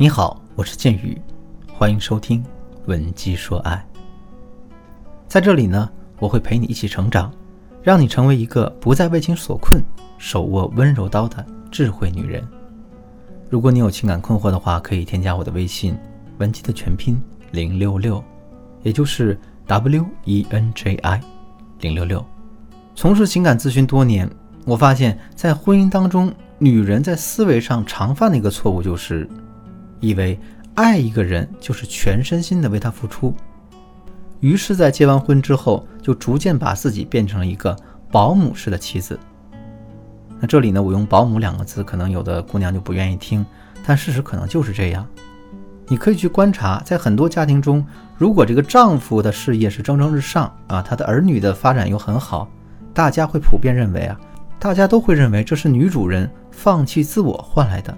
你好，我是剑宇，欢迎收听《文姬说爱》。在这里呢，我会陪你一起成长，让你成为一个不再为情所困、手握温柔刀的智慧女人。如果你有情感困惑的话，可以添加我的微信“文姬”的全拼零六六，也就是 W E N J I 零六六。从事情感咨询多年，我发现，在婚姻当中，女人在思维上常犯的一个错误就是。以为爱一个人就是全身心的为他付出，于是，在结完婚之后，就逐渐把自己变成了一个保姆式的妻子。那这里呢，我用“保姆”两个字，可能有的姑娘就不愿意听，但事实可能就是这样。你可以去观察，在很多家庭中，如果这个丈夫的事业是蒸蒸日上啊，他的儿女的发展又很好，大家会普遍认为啊，大家都会认为这是女主人放弃自我换来的。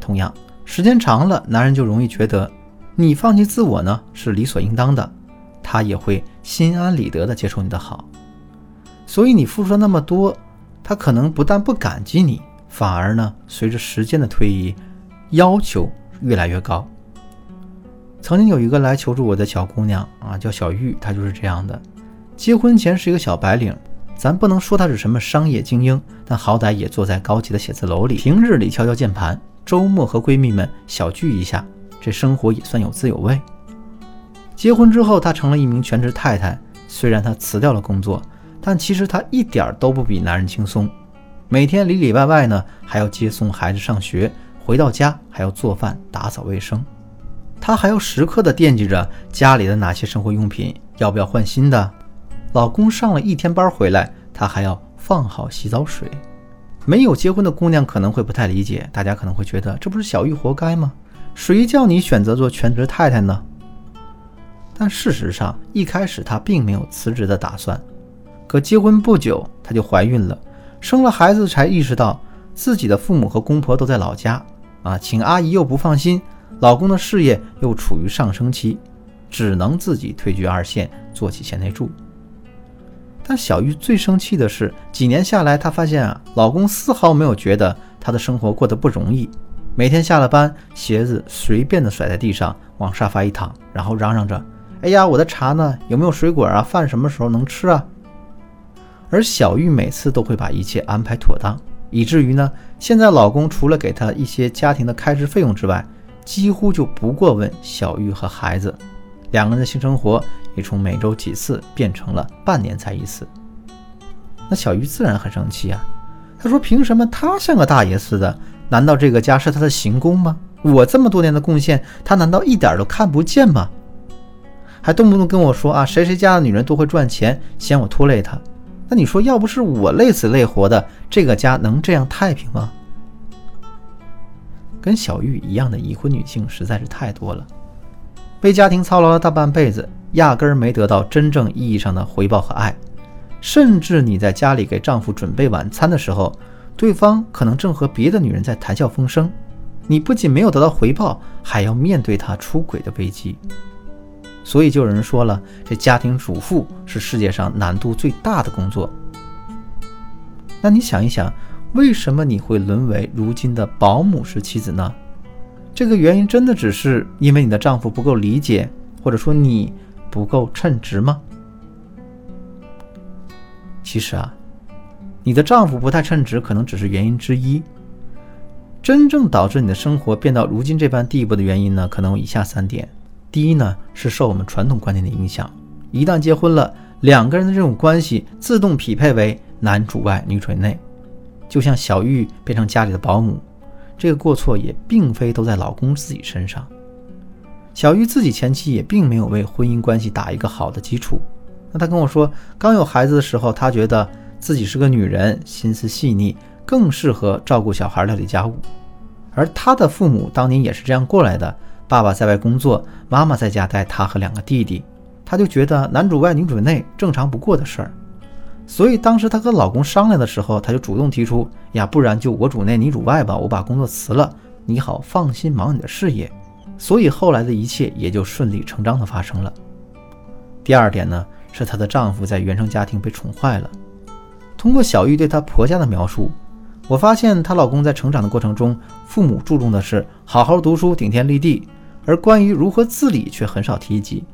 同样。时间长了，男人就容易觉得你放弃自我呢是理所应当的，他也会心安理得的接受你的好。所以你付出了那么多，他可能不但不感激你，反而呢随着时间的推移，要求越来越高。曾经有一个来求助我的小姑娘啊，叫小玉，她就是这样的。结婚前是一个小白领，咱不能说她是什么商业精英，但好歹也坐在高级的写字楼里，平日里敲敲键盘。周末和闺蜜们小聚一下，这生活也算有滋有味。结婚之后，她成了一名全职太太。虽然她辞掉了工作，但其实她一点都不比男人轻松。每天里里外外呢，还要接送孩子上学，回到家还要做饭、打扫卫生。她还要时刻的惦记着家里的哪些生活用品要不要换新的。老公上了一天班回来，她还要放好洗澡水。没有结婚的姑娘可能会不太理解，大家可能会觉得这不是小玉活该吗？谁叫你选择做全职太太呢？但事实上，一开始她并没有辞职的打算。可结婚不久，她就怀孕了，生了孩子才意识到自己的父母和公婆都在老家啊，请阿姨又不放心，老公的事业又处于上升期，只能自己退居二线，做起贤内助。但小玉最生气的是，几年下来，她发现啊，老公丝毫没有觉得她的生活过得不容易。每天下了班，鞋子随便的甩在地上，往沙发一躺，然后嚷嚷着：“哎呀，我的茶呢？有没有水果啊？饭什么时候能吃啊？”而小玉每次都会把一切安排妥当，以至于呢，现在老公除了给她一些家庭的开支费用之外，几乎就不过问小玉和孩子。两个人的性生活也从每周几次变成了半年才一次。那小玉自然很生气啊，她说：“凭什么他像个大爷似的？难道这个家是他的行宫吗？我这么多年的贡献，他难道一点都看不见吗？还动不动跟我说啊，谁谁家的女人都会赚钱，嫌我拖累他。那你说，要不是我累死累活的，这个家能这样太平吗？”跟小玉一样的已婚女性实在是太多了。为家庭操劳了大半辈子，压根儿没得到真正意义上的回报和爱，甚至你在家里给丈夫准备晚餐的时候，对方可能正和别的女人在谈笑风生，你不仅没有得到回报，还要面对他出轨的危机。所以就有人说了，这家庭主妇是世界上难度最大的工作。那你想一想，为什么你会沦为如今的保姆式妻子呢？这个原因真的只是因为你的丈夫不够理解，或者说你不够称职吗？其实啊，你的丈夫不太称职，可能只是原因之一。真正导致你的生活变到如今这般地步的原因呢，可能有以下三点：第一呢，是受我们传统观念的影响，一旦结婚了，两个人的这种关系自动匹配为男主外女主内，就像小玉变成家里的保姆。这个过错也并非都在老公自己身上，小玉自己前期也并没有为婚姻关系打一个好的基础。那她跟我说，刚有孩子的时候，她觉得自己是个女人，心思细腻，更适合照顾小孩、料理家务。而她的父母当年也是这样过来的，爸爸在外工作，妈妈在家带她和两个弟弟，她就觉得男主外女主内正常不过的事儿。所以当时她和老公商量的时候，她就主动提出呀，不然就我主内你主外吧，我把工作辞了，你好放心忙你的事业。所以后来的一切也就顺理成章的发生了。第二点呢，是她的丈夫在原生家庭被宠坏了。通过小玉对她婆家的描述，我发现她老公在成长的过程中，父母注重的是好好读书、顶天立地，而关于如何自理却很少提及。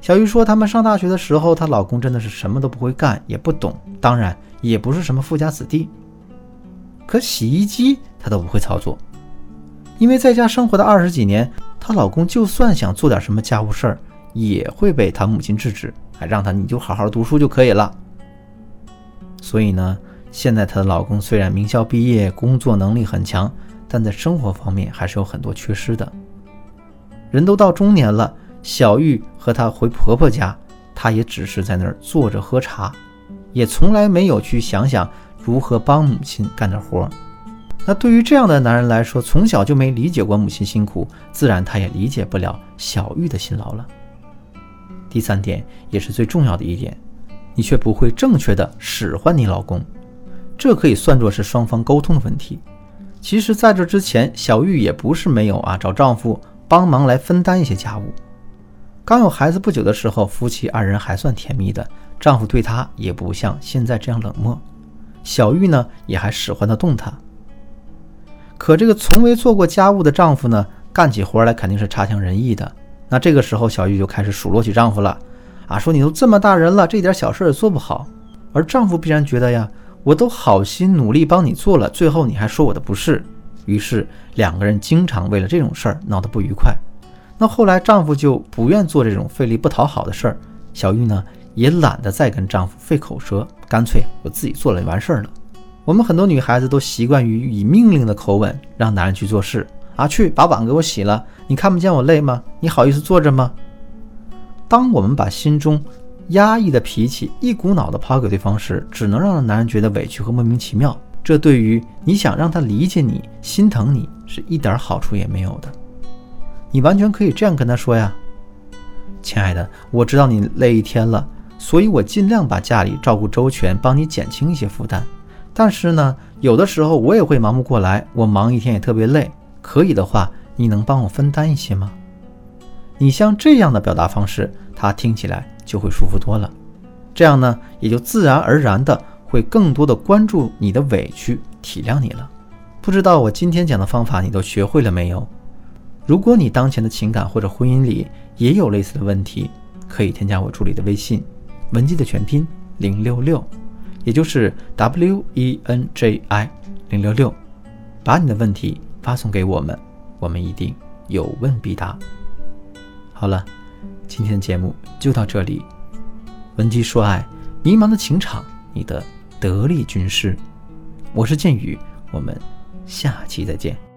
小玉说，他们上大学的时候，她老公真的是什么都不会干，也不懂，当然也不是什么富家子弟。可洗衣机她都不会操作，因为在家生活的二十几年，她老公就算想做点什么家务事儿，也会被她母亲制止，还让她你就好好读书就可以了。所以呢，现在她的老公虽然名校毕业，工作能力很强，但在生活方面还是有很多缺失的。人都到中年了。小玉和她回婆婆家，她也只是在那儿坐着喝茶，也从来没有去想想如何帮母亲干点活。那对于这样的男人来说，从小就没理解过母亲辛苦，自然他也理解不了小玉的辛劳了。第三点，也是最重要的一点，你却不会正确的使唤你老公，这可以算作是双方沟通的问题。其实，在这之前，小玉也不是没有啊，找丈夫帮忙来分担一些家务。刚有孩子不久的时候，夫妻二人还算甜蜜的，丈夫对她也不像现在这样冷漠。小玉呢，也还使唤得动他。可这个从未做过家务的丈夫呢，干起活来肯定是差强人意的。那这个时候，小玉就开始数落起丈夫了，啊，说你都这么大人了，这点小事也做不好。而丈夫必然觉得呀，我都好心努力帮你做了，最后你还说我的不是。于是两个人经常为了这种事儿闹得不愉快。那后来，丈夫就不愿做这种费力不讨好的事儿，小玉呢也懒得再跟丈夫费口舌，干脆我自己做了就完事儿了。我们很多女孩子都习惯于以命令的口吻让男人去做事啊，去把碗给我洗了，你看不见我累吗？你好意思坐着吗？当我们把心中压抑的脾气一股脑的抛给对方时，只能让男人觉得委屈和莫名其妙。这对于你想让他理解你、心疼你，是一点好处也没有的。你完全可以这样跟他说呀，亲爱的，我知道你累一天了，所以我尽量把家里照顾周全，帮你减轻一些负担。但是呢，有的时候我也会忙不过来，我忙一天也特别累。可以的话，你能帮我分担一些吗？你像这样的表达方式，他听起来就会舒服多了。这样呢，也就自然而然的会更多的关注你的委屈，体谅你了。不知道我今天讲的方法你都学会了没有？如果你当前的情感或者婚姻里也有类似的问题，可以添加我助理的微信，文姬的全拼零六六，也就是 W E N J I 零六六，把你的问题发送给我们，我们一定有问必答。好了，今天的节目就到这里，文姬说爱，迷茫的情场，你的得力军师，我是剑宇，我们下期再见。